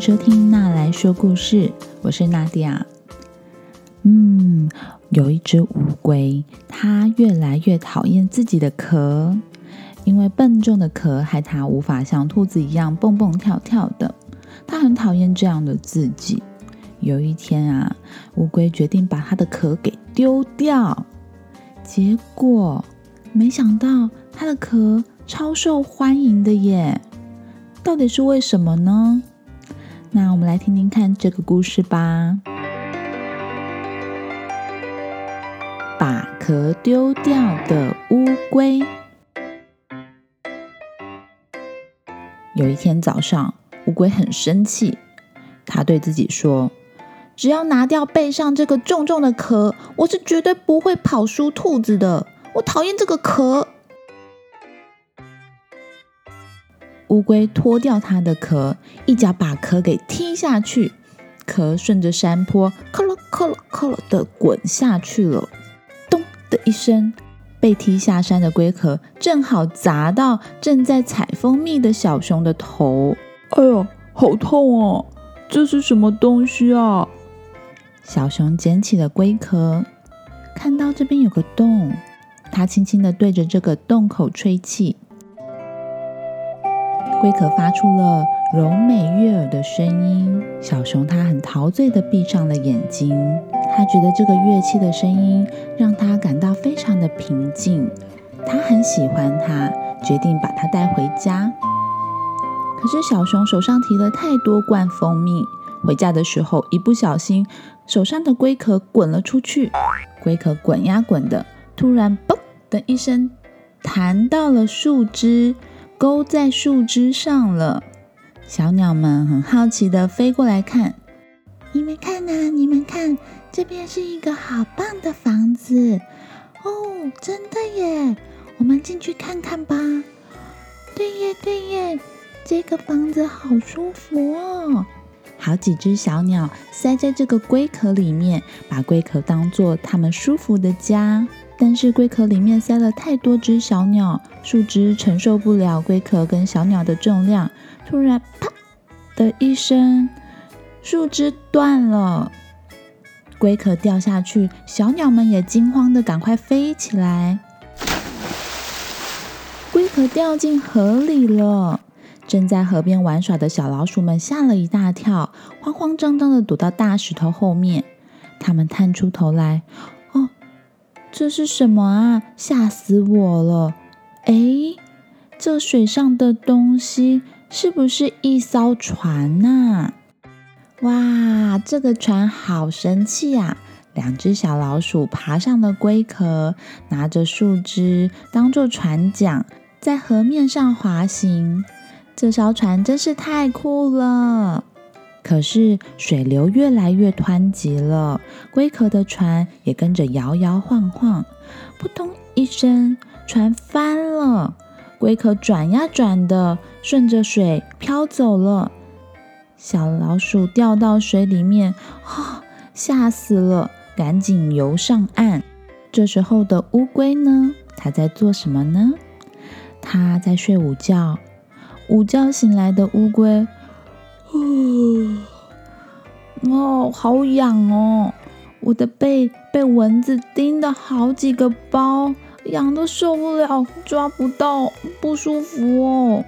收听娜来说故事，我是娜迪亚。嗯，有一只乌龟，它越来越讨厌自己的壳，因为笨重的壳害它无法像兔子一样蹦蹦跳跳的。它很讨厌这样的自己。有一天啊，乌龟决定把它的壳给丢掉，结果没想到它的壳超受欢迎的耶！到底是为什么呢？那我们来听听看这个故事吧。把壳丢掉的乌龟。有一天早上，乌龟很生气，它对自己说：“只要拿掉背上这个重重的壳，我是绝对不会跑输兔子的。我讨厌这个壳。”乌龟脱掉它的壳，一脚把壳给踢下去，壳顺着山坡，咯咯咯咯咯咯的滚下去了。咚的一声，被踢下山的龟壳正好砸到正在采蜂蜜的小熊的头。哎呦，好痛哦！这是什么东西啊？小熊捡起了龟壳，看到这边有个洞，它轻轻的对着这个洞口吹气。龟壳发出了柔美悦耳的声音，小熊它很陶醉的闭上了眼睛，它觉得这个乐器的声音让它感到非常的平静，它很喜欢它，决定把它带回家。可是小熊手上提了太多罐蜂蜜，回家的时候一不小心，手上的龟壳滚了出去，龟壳滚呀滚的，突然“嘣”的一声弹到了树枝。勾在树枝上了，小鸟们很好奇的飞过来看。你们看呐，你们看，这边是一个好棒的房子哦，真的耶！我们进去看看吧。对耶，对耶，这个房子好舒服哦。好几只小鸟塞在这个龟壳里面，把龟壳当做它们舒服的家。但是龟壳里面塞了太多只小鸟，树枝承受不了龟壳跟小鸟的重量，突然啪的一声，树枝断了，龟壳掉下去，小鸟们也惊慌的赶快飞起来。龟壳掉进河里了，正在河边玩耍的小老鼠们吓了一大跳，慌慌张张的躲到大石头后面，它们探出头来。这是什么啊！吓死我了！哎，这水上的东西是不是一艘船呐？哇，这个船好神气呀！两只小老鼠爬上了龟壳，拿着树枝当做船桨，在河面上滑行。这艘船真是太酷了！可是水流越来越湍急了，龟壳的船也跟着摇摇晃晃。扑通一声，船翻了，龟壳转呀转的，顺着水飘走了。小老鼠掉到水里面，啊，吓死了，赶紧游上岸。这时候的乌龟呢？它在做什么呢？它在睡午觉。午觉醒来的乌龟。哦，好痒哦！我的背被蚊子叮的好几个包，痒的受不了，抓不到，不舒服哦。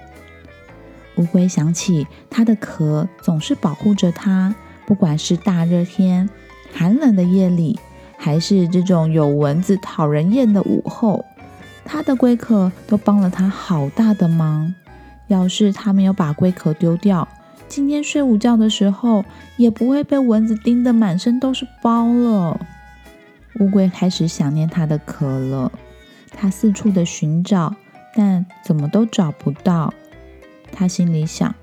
乌龟想起它的壳总是保护着它，不管是大热天、寒冷的夜里，还是这种有蚊子讨人厌的午后，它的龟壳都帮了它好大的忙。要是它没有把龟壳丢掉，今天睡午觉的时候，也不会被蚊子叮得满身都是包了。乌龟开始想念它的壳了，它四处的寻找，但怎么都找不到。它心里想：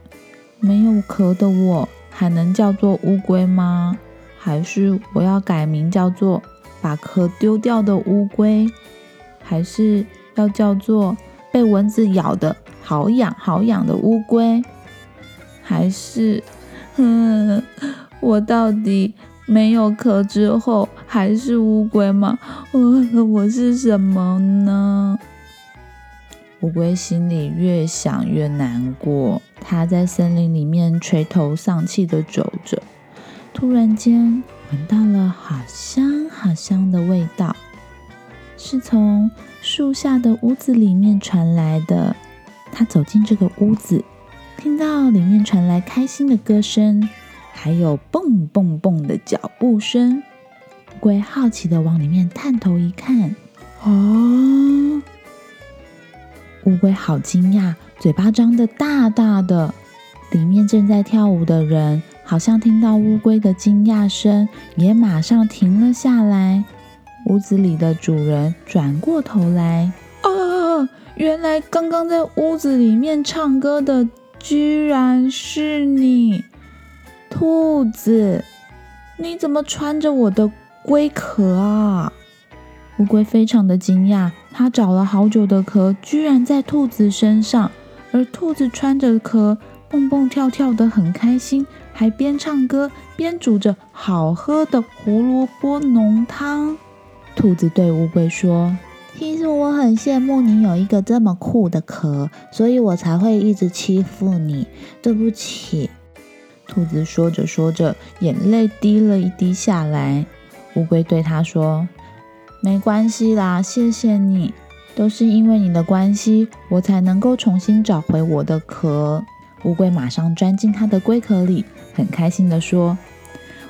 没有壳的我，还能叫做乌龟吗？还是我要改名叫做把壳丢掉的乌龟？还是要叫做被蚊子咬的好痒好痒的乌龟？还是，嗯，我到底没有壳之后还是乌龟吗？我我是什么呢？乌龟心里越想越难过，它在森林里面垂头丧气的走着，突然间闻到了好香好香的味道，是从树下的屋子里面传来的。他走进这个屋子，听到里面传来开心的歌声，还有蹦蹦蹦的脚步声。乌龟好奇的往里面探头一看，哦，乌龟好惊讶，嘴巴张得大大的。里面正在跳舞的人好像听到乌龟的惊讶声，也马上停了下来。屋子里的主人转过头来，啊！原来刚刚在屋子里面唱歌的，居然是你，兔子！你怎么穿着我的龟壳啊？乌龟非常的惊讶，它找了好久的壳，居然在兔子身上，而兔子穿着壳，蹦蹦跳跳的很开心，还边唱歌边煮着好喝的胡萝卜浓汤。兔子对乌龟说。其实我很羡慕你有一个这么酷的壳，所以我才会一直欺负你。对不起，兔子说着说着，眼泪滴了一滴下来。乌龟对他说：“没关系啦，谢谢你，都是因为你的关系，我才能够重新找回我的壳。”乌龟马上钻进它的龟壳里，很开心地说。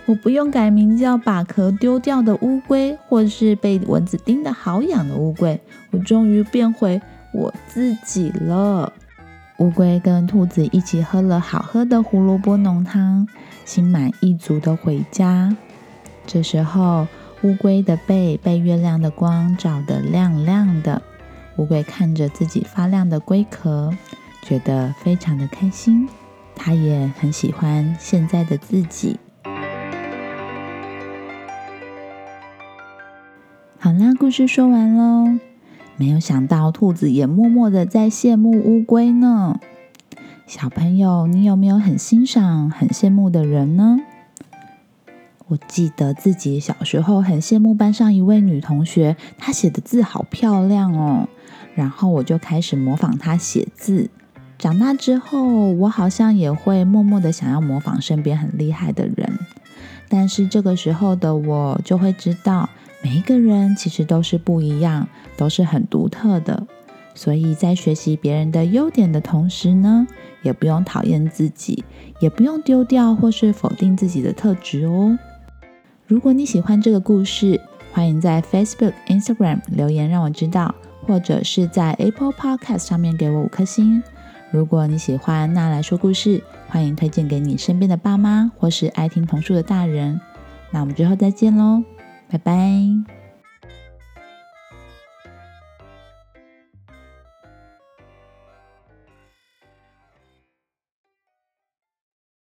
我不用改名叫把壳丢掉的乌龟，或是被蚊子叮的好痒的乌龟，我终于变回我自己了。乌龟跟兔子一起喝了好喝的胡萝卜浓汤，心满意足的回家。这时候，乌龟的背被月亮的光照得亮亮的。乌龟看着自己发亮的龟壳，觉得非常的开心。它也很喜欢现在的自己。故事说完喽。没有想到，兔子也默默的在羡慕乌龟呢。小朋友，你有没有很欣赏、很羡慕的人呢？我记得自己小时候很羡慕班上一位女同学，她写的字好漂亮哦。然后我就开始模仿她写字。长大之后，我好像也会默默的想要模仿身边很厉害的人。但是这个时候的我就会知道。每一个人其实都是不一样，都是很独特的。所以在学习别人的优点的同时呢，也不用讨厌自己，也不用丢掉或是否定自己的特质哦。如果你喜欢这个故事，欢迎在 Facebook、Instagram 留言让我知道，或者是在 Apple Podcast 上面给我五颗星。如果你喜欢那来说故事，欢迎推荐给你身边的爸妈或是爱听童书的大人。那我们之后再见喽。拜拜。